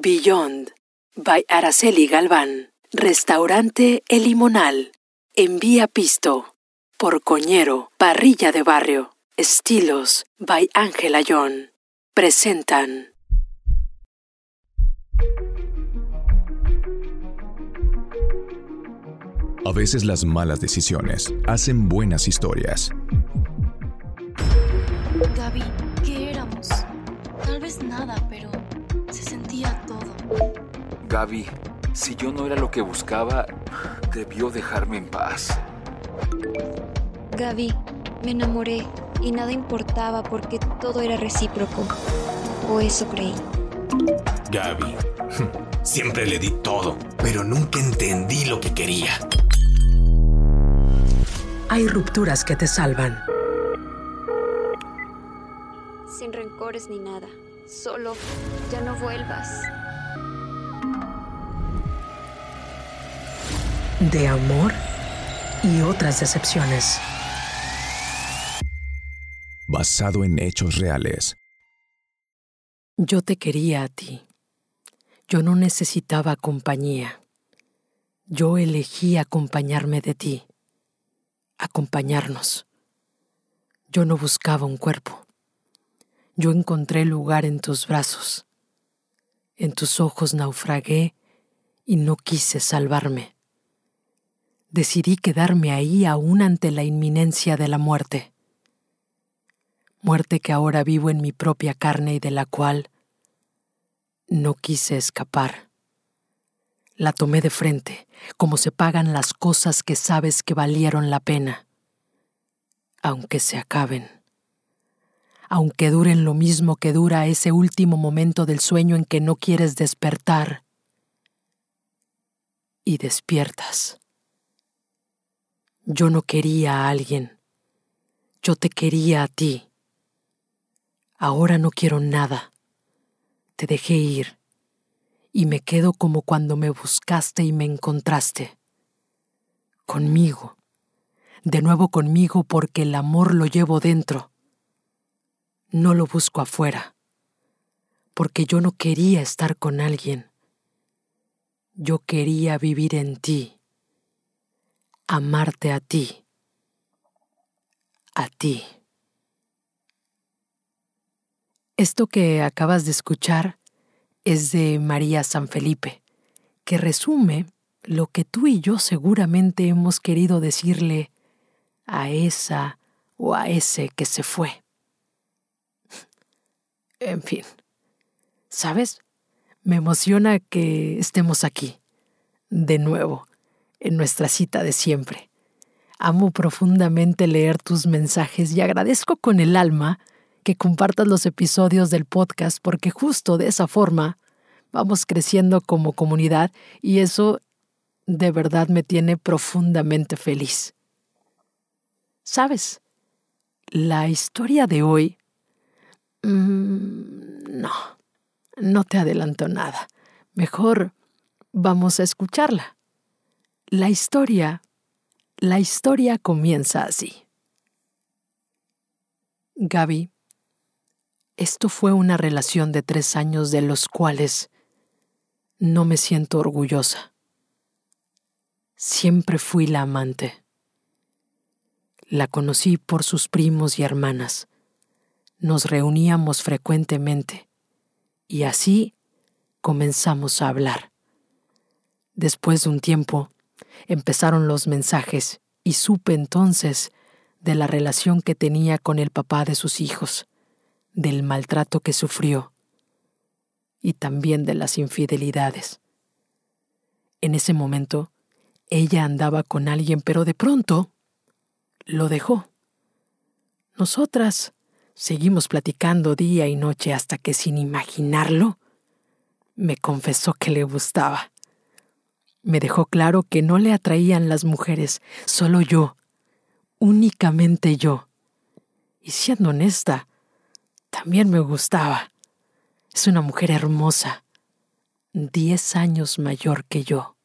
Beyond by Araceli Galván. Restaurante El Limonal. Envía Pisto. Por Coñero, Parrilla de Barrio. Estilos by Ángela John. Presentan. A veces las malas decisiones hacen buenas historias. Gaby, Gaby, si yo no era lo que buscaba, debió dejarme en paz. Gaby, me enamoré y nada importaba porque todo era recíproco. O eso creí. Gaby, siempre le di todo, pero nunca entendí lo que quería. Hay rupturas que te salvan. Sin rencores ni nada. Solo, ya no vuelvas. De amor y otras decepciones. Basado en hechos reales. Yo te quería a ti. Yo no necesitaba compañía. Yo elegí acompañarme de ti. Acompañarnos. Yo no buscaba un cuerpo. Yo encontré lugar en tus brazos. En tus ojos naufragué y no quise salvarme. Decidí quedarme ahí aún ante la inminencia de la muerte. Muerte que ahora vivo en mi propia carne y de la cual no quise escapar. La tomé de frente, como se pagan las cosas que sabes que valieron la pena, aunque se acaben aunque duren lo mismo que dura ese último momento del sueño en que no quieres despertar. Y despiertas. Yo no quería a alguien, yo te quería a ti. Ahora no quiero nada. Te dejé ir y me quedo como cuando me buscaste y me encontraste. Conmigo. De nuevo conmigo porque el amor lo llevo dentro no lo busco afuera, porque yo no quería estar con alguien. Yo quería vivir en ti, amarte a ti, a ti. Esto que acabas de escuchar es de María San Felipe, que resume lo que tú y yo seguramente hemos querido decirle a esa o a ese que se fue. En fin, ¿sabes? Me emociona que estemos aquí, de nuevo, en nuestra cita de siempre. Amo profundamente leer tus mensajes y agradezco con el alma que compartas los episodios del podcast porque justo de esa forma vamos creciendo como comunidad y eso de verdad me tiene profundamente feliz. ¿Sabes? La historia de hoy Mm, no, no te adelanto nada. Mejor vamos a escucharla. La historia, la historia comienza así. Gaby, esto fue una relación de tres años de los cuales no me siento orgullosa. Siempre fui la amante. La conocí por sus primos y hermanas nos reuníamos frecuentemente y así comenzamos a hablar. Después de un tiempo, empezaron los mensajes y supe entonces de la relación que tenía con el papá de sus hijos, del maltrato que sufrió y también de las infidelidades. En ese momento, ella andaba con alguien, pero de pronto lo dejó. Nosotras Seguimos platicando día y noche hasta que sin imaginarlo, me confesó que le gustaba. Me dejó claro que no le atraían las mujeres, solo yo, únicamente yo. Y siendo honesta, también me gustaba. Es una mujer hermosa, diez años mayor que yo.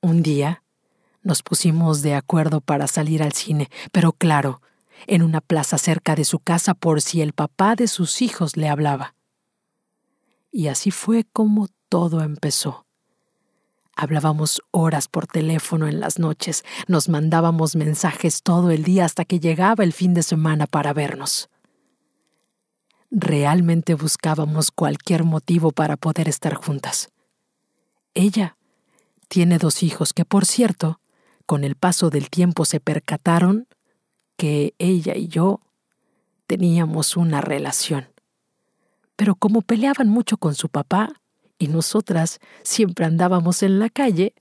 Un día nos pusimos de acuerdo para salir al cine, pero claro, en una plaza cerca de su casa por si el papá de sus hijos le hablaba. Y así fue como todo empezó. Hablábamos horas por teléfono en las noches, nos mandábamos mensajes todo el día hasta que llegaba el fin de semana para vernos. Realmente buscábamos cualquier motivo para poder estar juntas. Ella tiene dos hijos que, por cierto, con el paso del tiempo se percataron que ella y yo teníamos una relación. Pero como peleaban mucho con su papá, y nosotras siempre andábamos en la calle,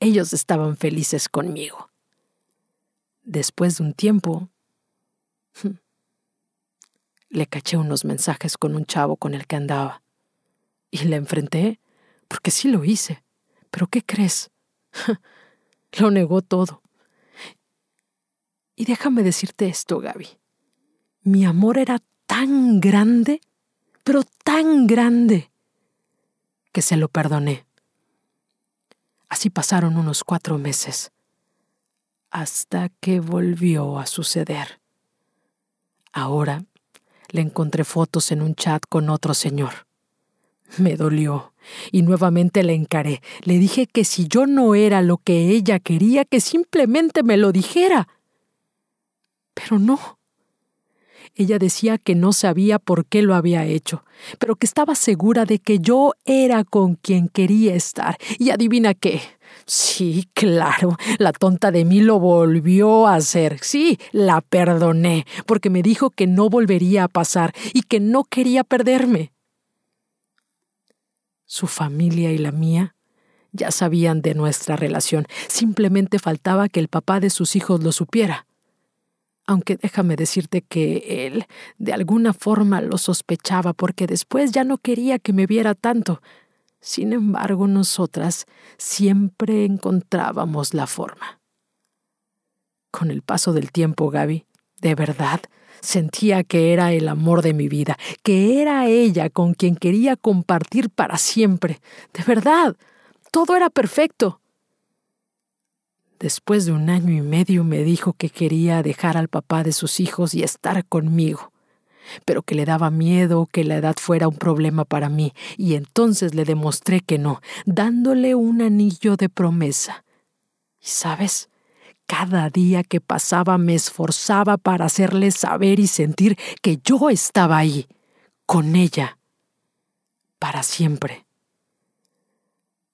ellos estaban felices conmigo. Después de un tiempo, le caché unos mensajes con un chavo con el que andaba. Y le enfrenté, porque sí lo hice. Pero ¿qué crees? lo negó todo. Y déjame decirte esto, Gaby. Mi amor era tan grande, pero tan grande, que se lo perdoné. Así pasaron unos cuatro meses, hasta que volvió a suceder. Ahora le encontré fotos en un chat con otro señor. Me dolió y nuevamente le encaré. Le dije que si yo no era lo que ella quería, que simplemente me lo dijera. Pero no. Ella decía que no sabía por qué lo había hecho, pero que estaba segura de que yo era con quien quería estar. Y adivina qué. Sí, claro, la tonta de mí lo volvió a hacer. Sí, la perdoné, porque me dijo que no volvería a pasar y que no quería perderme. Su familia y la mía ya sabían de nuestra relación, simplemente faltaba que el papá de sus hijos lo supiera aunque déjame decirte que él de alguna forma lo sospechaba porque después ya no quería que me viera tanto. Sin embargo, nosotras siempre encontrábamos la forma. Con el paso del tiempo, Gaby, de verdad, sentía que era el amor de mi vida, que era ella con quien quería compartir para siempre. De verdad, todo era perfecto. Después de un año y medio me dijo que quería dejar al papá de sus hijos y estar conmigo, pero que le daba miedo que la edad fuera un problema para mí, y entonces le demostré que no, dándole un anillo de promesa. Y sabes, cada día que pasaba me esforzaba para hacerle saber y sentir que yo estaba ahí, con ella, para siempre.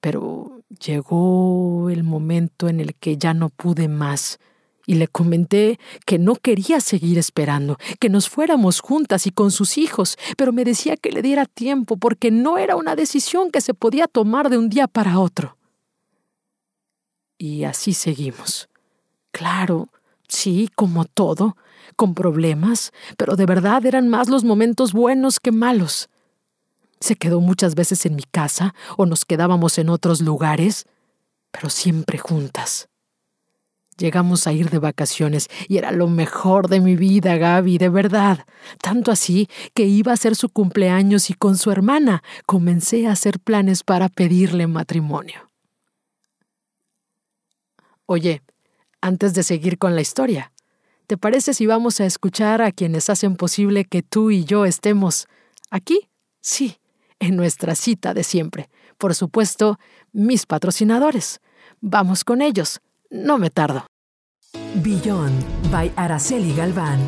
Pero llegó el momento en el que ya no pude más y le comenté que no quería seguir esperando, que nos fuéramos juntas y con sus hijos, pero me decía que le diera tiempo porque no era una decisión que se podía tomar de un día para otro. Y así seguimos. Claro, sí, como todo, con problemas, pero de verdad eran más los momentos buenos que malos. Se quedó muchas veces en mi casa o nos quedábamos en otros lugares, pero siempre juntas. Llegamos a ir de vacaciones y era lo mejor de mi vida, Gaby, de verdad. Tanto así que iba a ser su cumpleaños y con su hermana comencé a hacer planes para pedirle matrimonio. Oye, antes de seguir con la historia, ¿te parece si vamos a escuchar a quienes hacen posible que tú y yo estemos aquí? Sí, en nuestra cita de siempre. Por supuesto, mis patrocinadores. Vamos con ellos. No me tardo. Beyond by Araceli Galván.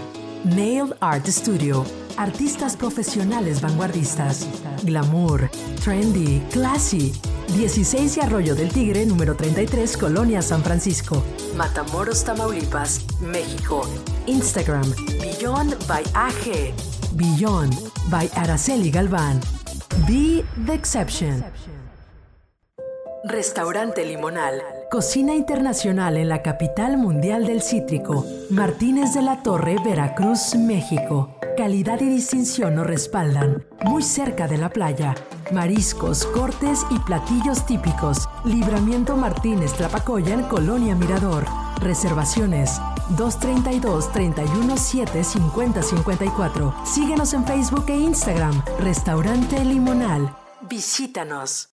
Nail Art Studio. Artistas profesionales vanguardistas. Glamour. Trendy. Classy. 16 de Arroyo del Tigre, número 33, Colonia San Francisco. Matamoros, Tamaulipas, México. Instagram. Beyond by AG. Beyond by Araceli Galván. Be the Exception. Restaurante Limonal. Cocina internacional en la capital mundial del cítrico. Martínez de la Torre, Veracruz, México. Calidad y distinción nos respaldan. Muy cerca de la playa. Mariscos, cortes y platillos típicos. Libramiento Martínez Tlapacoya Colonia Mirador. Reservaciones 232-317-5054. Síguenos en Facebook e Instagram. Restaurante Limonal. Visítanos.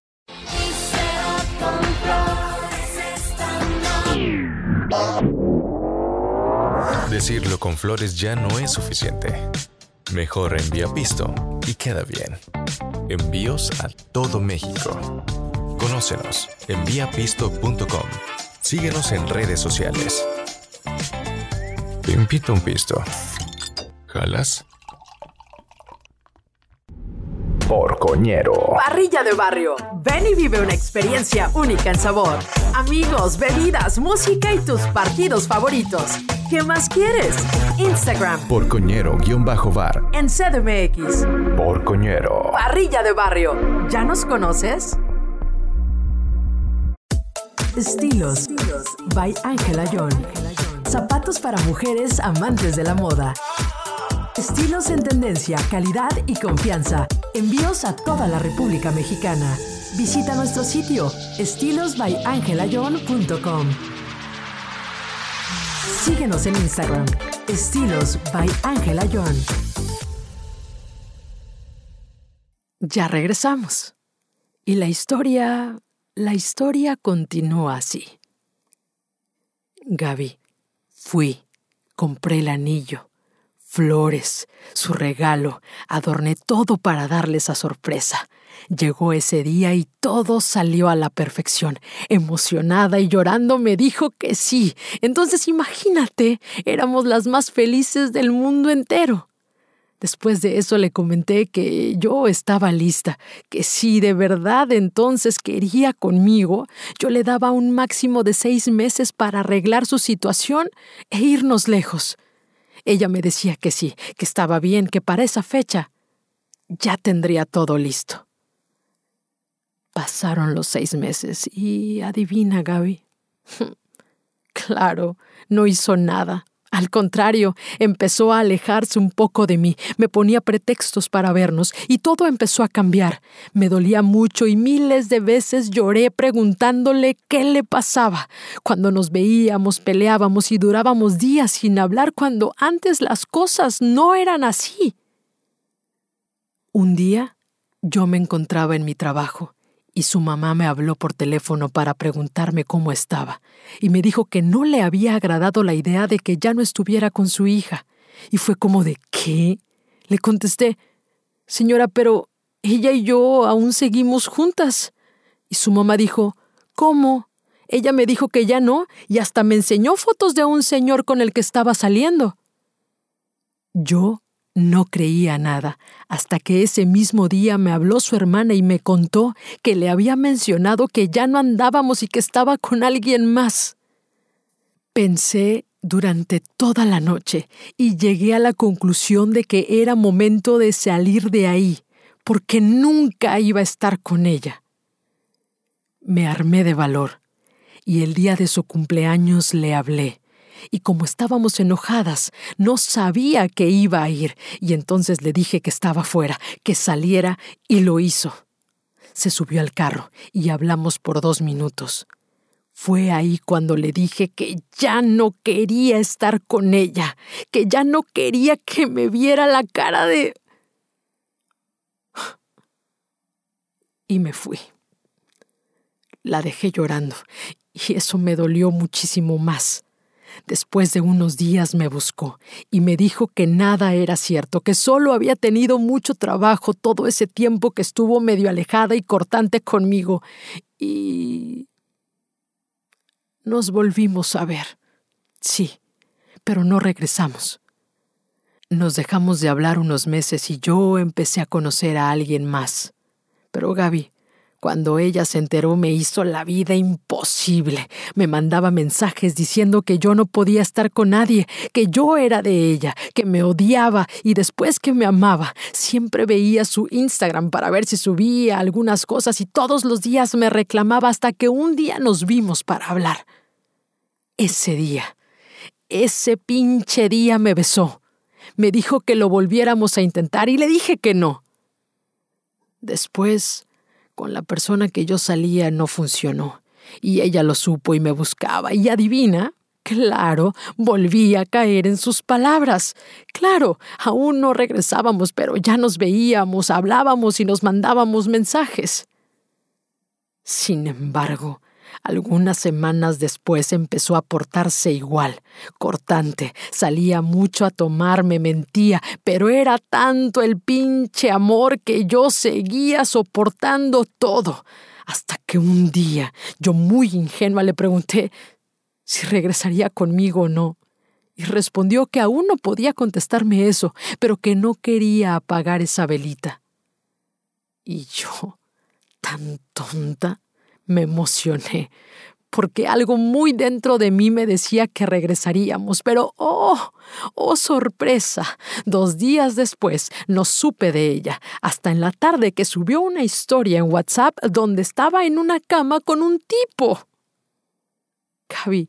Decirlo con flores ya no es suficiente. Mejor envía pisto y queda bien. Envíos a todo México. Conócenos enviapisto.com. Síguenos en redes sociales. Te invito a un pisto. ¿Jalas? Porcoñero. Parrilla de barrio. Ven y vive una experiencia única en sabor. Amigos, bebidas, música y tus partidos favoritos. ¿Qué más quieres? Instagram. Porcoñero-bar. En CDMX. Porcoñero. Parrilla de barrio. ¿Ya nos conoces? Estilos. By Ángela John. Zapatos para mujeres amantes de la moda. Estilos en tendencia, calidad y confianza. Envíos a toda la República Mexicana. Visita nuestro sitio estilosbyangelayon.com. Síguenos en Instagram, Estilos by Angela John. Ya regresamos. Y la historia, la historia continúa así. Gaby, fui, compré el anillo flores, su regalo, adorné todo para darle esa sorpresa. Llegó ese día y todo salió a la perfección. Emocionada y llorando me dijo que sí. Entonces imagínate, éramos las más felices del mundo entero. Después de eso le comenté que yo estaba lista, que si de verdad entonces quería conmigo, yo le daba un máximo de seis meses para arreglar su situación e irnos lejos. Ella me decía que sí, que estaba bien, que para esa fecha ya tendría todo listo. Pasaron los seis meses y adivina, Gaby. claro, no hizo nada. Al contrario, empezó a alejarse un poco de mí, me ponía pretextos para vernos y todo empezó a cambiar. Me dolía mucho y miles de veces lloré preguntándole qué le pasaba. Cuando nos veíamos, peleábamos y durábamos días sin hablar cuando antes las cosas no eran así. Un día yo me encontraba en mi trabajo y su mamá me habló por teléfono para preguntarme cómo estaba, y me dijo que no le había agradado la idea de que ya no estuviera con su hija. Y fue como de ¿qué? Le contesté, Señora, pero ella y yo aún seguimos juntas. Y su mamá dijo, ¿cómo? Ella me dijo que ya no, y hasta me enseñó fotos de un señor con el que estaba saliendo. Yo no creía nada, hasta que ese mismo día me habló su hermana y me contó que le había mencionado que ya no andábamos y que estaba con alguien más. Pensé durante toda la noche y llegué a la conclusión de que era momento de salir de ahí, porque nunca iba a estar con ella. Me armé de valor y el día de su cumpleaños le hablé y como estábamos enojadas, no sabía que iba a ir, y entonces le dije que estaba fuera, que saliera, y lo hizo. Se subió al carro y hablamos por dos minutos. Fue ahí cuando le dije que ya no quería estar con ella, que ya no quería que me viera la cara de... Y me fui. La dejé llorando, y eso me dolió muchísimo más. Después de unos días me buscó y me dijo que nada era cierto, que solo había tenido mucho trabajo todo ese tiempo que estuvo medio alejada y cortante conmigo. Y... Nos volvimos a ver. Sí, pero no regresamos. Nos dejamos de hablar unos meses y yo empecé a conocer a alguien más. Pero Gaby, cuando ella se enteró me hizo la vida imposible. Me mandaba mensajes diciendo que yo no podía estar con nadie, que yo era de ella, que me odiaba y después que me amaba. Siempre veía su Instagram para ver si subía algunas cosas y todos los días me reclamaba hasta que un día nos vimos para hablar. Ese día, ese pinche día me besó. Me dijo que lo volviéramos a intentar y le dije que no. Después con la persona que yo salía no funcionó. Y ella lo supo y me buscaba. Y adivina, Claro, volví a caer en sus palabras. Claro, aún no regresábamos, pero ya nos veíamos, hablábamos y nos mandábamos mensajes. Sin embargo, Algunas semanas después empezó a portarse igual, cortante, salía mucho a tomar, me mentía, pero era tanto el pinche amor que yo seguía soportando todo, hasta que un día yo muy ingenua le pregunté si regresaría conmigo o no, y respondió que aún no podía contestarme eso, pero que no quería apagar esa velita. Y yo, tan tonta, me emocioné, porque algo muy dentro de mí me decía que regresaríamos, pero ¡oh! ¡oh sorpresa! Dos días después no supe de ella, hasta en la tarde que subió una historia en WhatsApp donde estaba en una cama con un tipo. Gaby,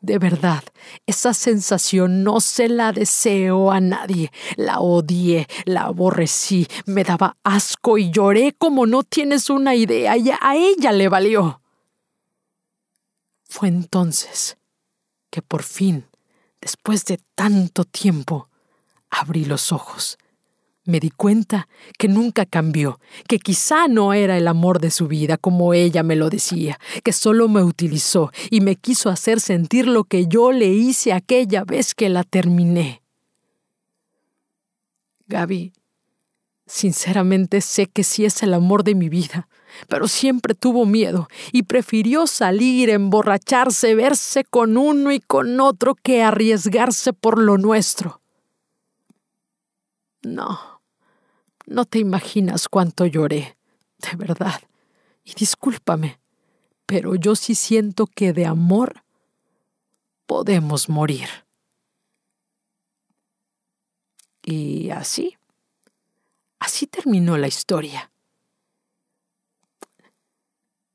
de verdad, esa sensación no se la deseo a nadie. La odié, la aborrecí, me daba asco y lloré como no tienes una idea y a ella le valió. Fue entonces que por fin, después de tanto tiempo, abrí los ojos me di cuenta que nunca cambió, que quizá no era el amor de su vida como ella me lo decía, que solo me utilizó y me quiso hacer sentir lo que yo le hice aquella vez que la terminé. Gaby, sinceramente sé que sí es el amor de mi vida, pero siempre tuvo miedo y prefirió salir, emborracharse, verse con uno y con otro que arriesgarse por lo nuestro. No, no te imaginas cuánto lloré, de verdad. Y discúlpame, pero yo sí siento que de amor podemos morir. Y así, así terminó la historia.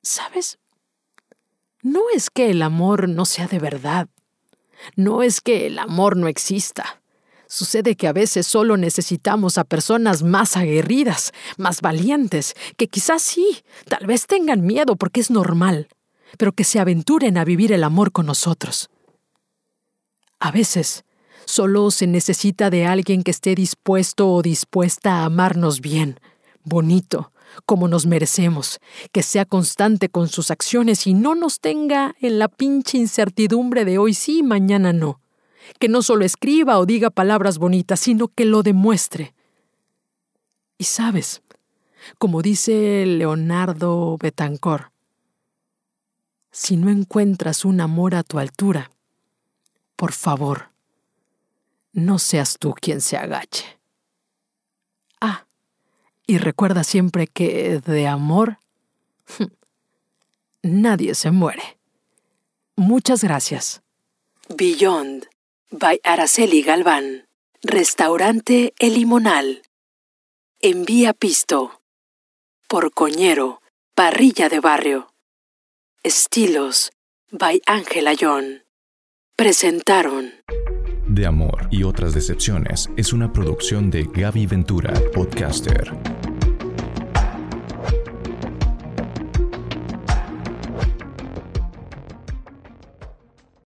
¿Sabes? No es que el amor no sea de verdad. No es que el amor no exista. Sucede que a veces solo necesitamos a personas más aguerridas, más valientes, que quizás sí, tal vez tengan miedo porque es normal, pero que se aventuren a vivir el amor con nosotros. A veces solo se necesita de alguien que esté dispuesto o dispuesta a amarnos bien, bonito, como nos merecemos, que sea constante con sus acciones y no nos tenga en la pinche incertidumbre de hoy sí y mañana no que no solo escriba o diga palabras bonitas, sino que lo demuestre. Y sabes, como dice Leonardo Betancourt, si no encuentras un amor a tu altura, por favor, no seas tú quien se agache. Ah, y recuerda siempre que de amor nadie se muere. Muchas gracias. Beyond by Araceli Galván. Restaurante El Limonal. Envía Pisto. Por Coñero. Parrilla de Barrio. Estilos. by Ángela John. Presentaron. De Amor y otras decepciones es una producción de Gaby Ventura, podcaster.